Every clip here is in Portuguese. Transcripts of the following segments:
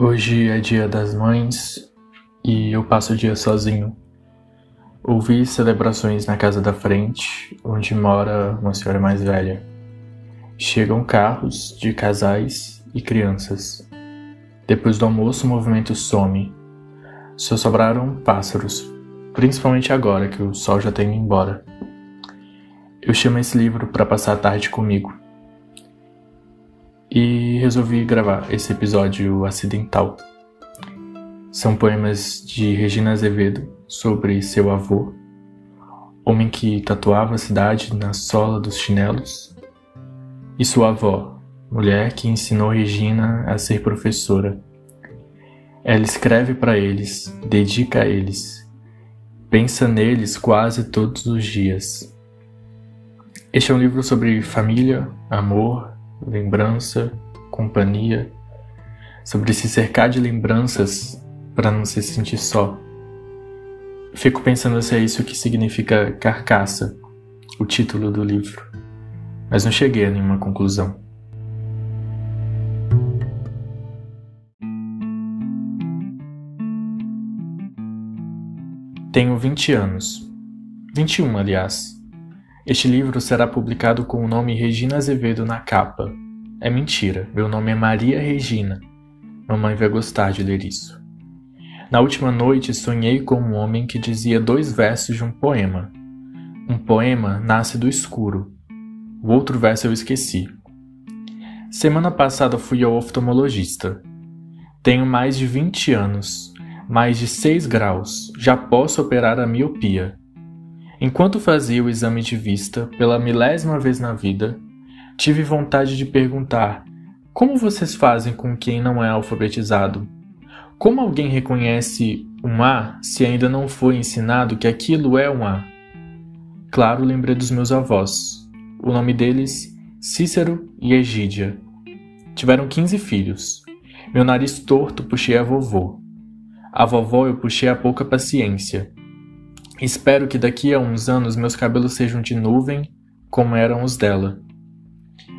Hoje é dia das mães e eu passo o dia sozinho. Ouvi celebrações na casa da frente, onde mora uma senhora mais velha. Chegam carros de casais e crianças. Depois do almoço, o movimento some. Só sobraram pássaros, principalmente agora que o sol já está indo embora. Eu chamo esse livro para passar a tarde comigo. E resolvi gravar esse episódio acidental. São poemas de Regina Azevedo sobre seu avô, homem que tatuava a cidade na sola dos chinelos, e sua avó, mulher que ensinou Regina a ser professora. Ela escreve para eles, dedica a eles, pensa neles quase todos os dias. Este é um livro sobre família, amor, lembrança, companhia, sobre se cercar de lembranças para não se sentir só. Fico pensando se é isso que significa carcaça, o título do livro, mas não cheguei a nenhuma conclusão. Tenho 20 anos. 21, aliás. Este livro será publicado com o nome Regina Azevedo na capa. É mentira, meu nome é Maria Regina. Mamãe vai gostar de ler isso. Na última noite sonhei com um homem que dizia dois versos de um poema. Um poema nasce do escuro. O outro verso eu esqueci. Semana passada fui ao oftalmologista. Tenho mais de 20 anos, mais de 6 graus, já posso operar a miopia. Enquanto fazia o exame de vista pela milésima vez na vida, tive vontade de perguntar: como vocês fazem com quem não é alfabetizado? Como alguém reconhece um A se ainda não foi ensinado que aquilo é um A? Claro, lembrei dos meus avós. O nome deles, Cícero e Egídia. Tiveram 15 filhos. Meu nariz torto puxei a vovô. A vovó eu puxei a pouca paciência. Espero que daqui a uns anos meus cabelos sejam de nuvem, como eram os dela.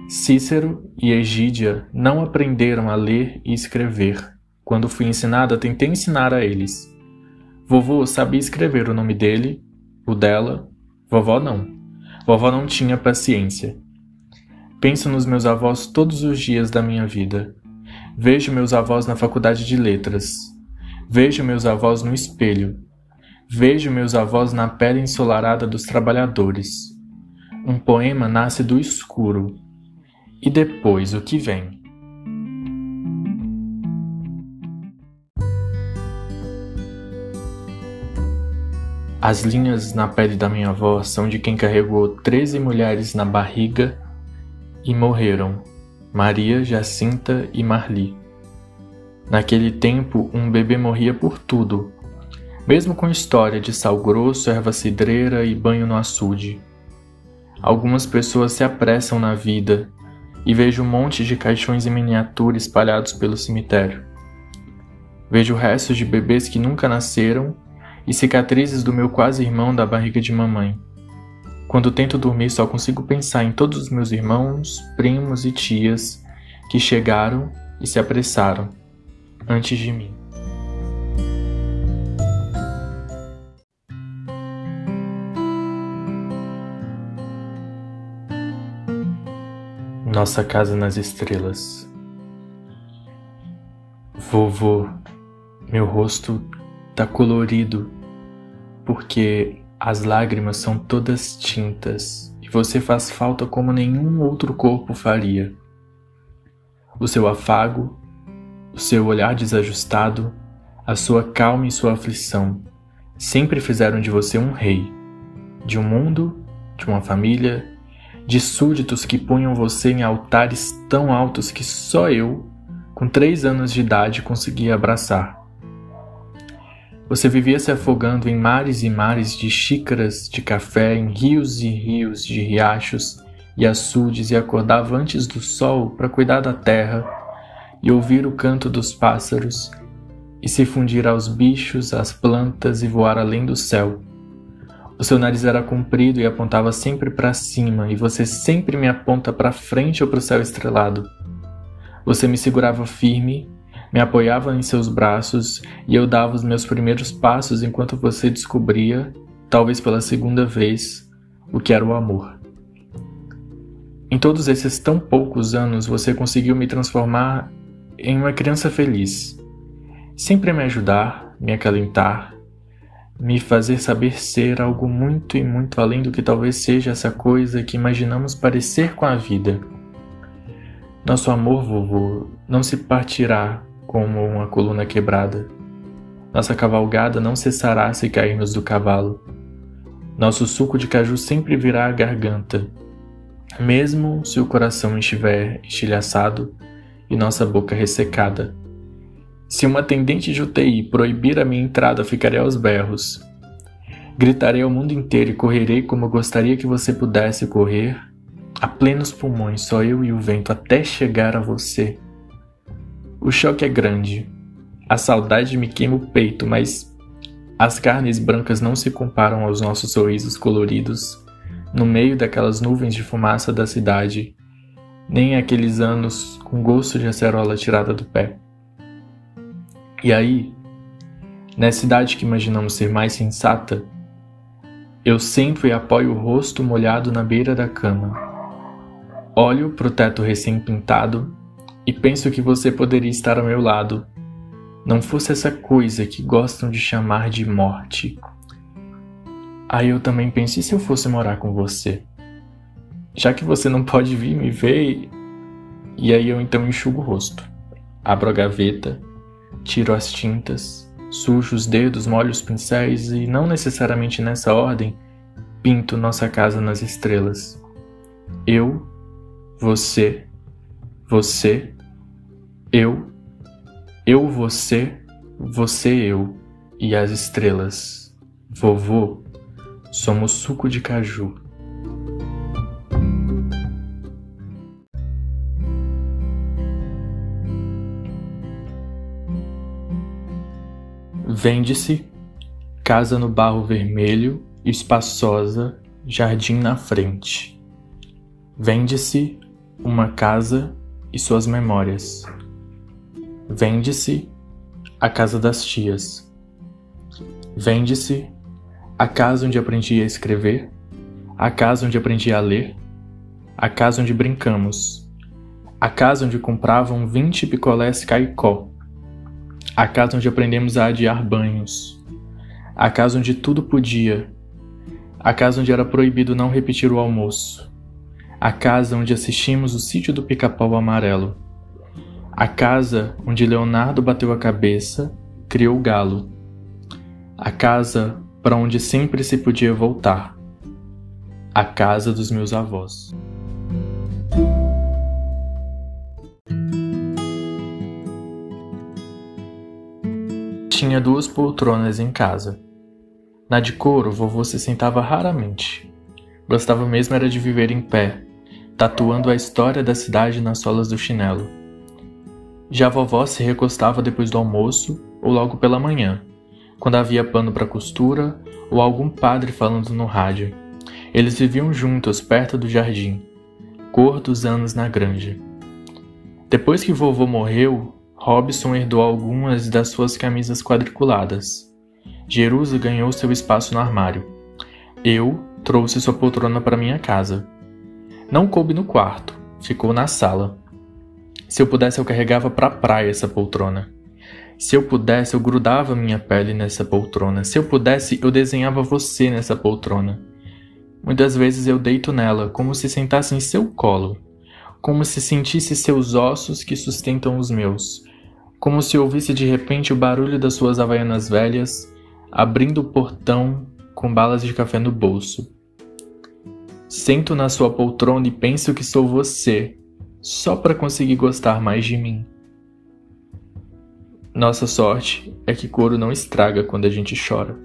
Cícero e Egídia não aprenderam a ler e escrever. Quando fui ensinada, tentei ensinar a eles. Vovô sabia escrever o nome dele, o dela, vovó não. Vovó não tinha paciência. Penso nos meus avós todos os dias da minha vida. Vejo meus avós na faculdade de letras. Vejo meus avós no espelho Vejo meus avós na pele ensolarada dos trabalhadores. Um poema nasce do escuro. E depois o que vem? As linhas na pele da minha avó são de quem carregou treze mulheres na barriga e morreram, Maria, Jacinta e Marli. Naquele tempo, um bebê morria por tudo, mesmo com história de sal grosso, erva cidreira e banho no açude. Algumas pessoas se apressam na vida e vejo um monte de caixões em miniatura espalhados pelo cemitério. Vejo restos de bebês que nunca nasceram e cicatrizes do meu quase irmão da barriga de mamãe. Quando tento dormir, só consigo pensar em todos os meus irmãos, primos e tias que chegaram e se apressaram antes de mim. Nossa casa nas estrelas. Vovô, meu rosto tá colorido porque as lágrimas são todas tintas e você faz falta como nenhum outro corpo faria. O seu afago, o seu olhar desajustado, a sua calma e sua aflição sempre fizeram de você um rei, de um mundo, de uma família de súditos que punham você em altares tão altos que só eu, com três anos de idade, conseguia abraçar. Você vivia se afogando em mares e mares de xícaras de café, em rios e rios de riachos e açudes, e acordava antes do sol para cuidar da terra e ouvir o canto dos pássaros, e se fundir aos bichos, às plantas e voar além do céu o seu nariz era comprido e apontava sempre para cima, e você sempre me aponta para frente ou para o céu estrelado. Você me segurava firme, me apoiava em seus braços e eu dava os meus primeiros passos enquanto você descobria, talvez pela segunda vez, o que era o amor. Em todos esses tão poucos anos, você conseguiu me transformar em uma criança feliz. Sempre me ajudar, me acalentar, me fazer saber ser algo muito e muito além do que talvez seja essa coisa que imaginamos parecer com a vida. Nosso amor, vovô, não se partirá como uma coluna quebrada. Nossa cavalgada não cessará se cairmos do cavalo. Nosso suco de caju sempre virá à garganta, mesmo se o coração estiver estilhaçado e nossa boca ressecada. Se uma atendente de UTI proibir a minha entrada, ficarei aos berros. Gritarei ao mundo inteiro e correrei como gostaria que você pudesse correr, a plenos pulmões, só eu e o vento, até chegar a você. O choque é grande. A saudade me queima o peito, mas as carnes brancas não se comparam aos nossos sorrisos coloridos no meio daquelas nuvens de fumaça da cidade, nem aqueles anos com gosto de acerola tirada do pé. E aí, nessa idade que imaginamos ser mais sensata, eu sento e apoio o rosto molhado na beira da cama. Olho pro teto recém-pintado e penso que você poderia estar ao meu lado, não fosse essa coisa que gostam de chamar de morte. Aí eu também penso, e se eu fosse morar com você? Já que você não pode vir me ver, e aí eu então enxugo o rosto. Abro a gaveta Tiro as tintas, sujo os dedos, molho os pincéis e, não necessariamente nessa ordem, pinto nossa casa nas estrelas. Eu, você, você, eu, eu, você, você, eu e as estrelas. Vovô, somos suco de caju. Vende-se casa no barro vermelho, espaçosa, jardim na frente. Vende-se uma casa e suas memórias. Vende-se a casa das tias. Vende-se a casa onde aprendi a escrever, a casa onde aprendi a ler, a casa onde brincamos, a casa onde compravam 20 picolés caicó a casa onde aprendemos a adiar banhos, a casa onde tudo podia, a casa onde era proibido não repetir o almoço, a casa onde assistimos o sítio do pica-pau amarelo, a casa onde Leonardo bateu a cabeça, criou o galo, a casa para onde sempre se podia voltar, a casa dos meus avós. Tinha duas poltronas em casa. Na de couro, vovô se sentava raramente. Gostava mesmo era de viver em pé, tatuando a história da cidade nas solas do chinelo. Já a vovó se recostava depois do almoço ou logo pela manhã, quando havia pano para costura ou algum padre falando no rádio. Eles viviam juntos perto do jardim, cor dos anos na granja. Depois que vovô morreu, Robson herdou algumas das suas camisas quadriculadas. Jerusa ganhou seu espaço no armário. Eu trouxe sua poltrona para minha casa. Não coube no quarto, ficou na sala. Se eu pudesse, eu carregava para a praia essa poltrona. Se eu pudesse, eu grudava minha pele nessa poltrona. Se eu pudesse, eu desenhava você nessa poltrona. Muitas vezes eu deito nela, como se sentasse em seu colo, como se sentisse seus ossos que sustentam os meus, como se ouvisse de repente o barulho das suas havaianas velhas abrindo o portão com balas de café no bolso. Sento na sua poltrona e penso que sou você, só para conseguir gostar mais de mim. Nossa sorte é que couro não estraga quando a gente chora.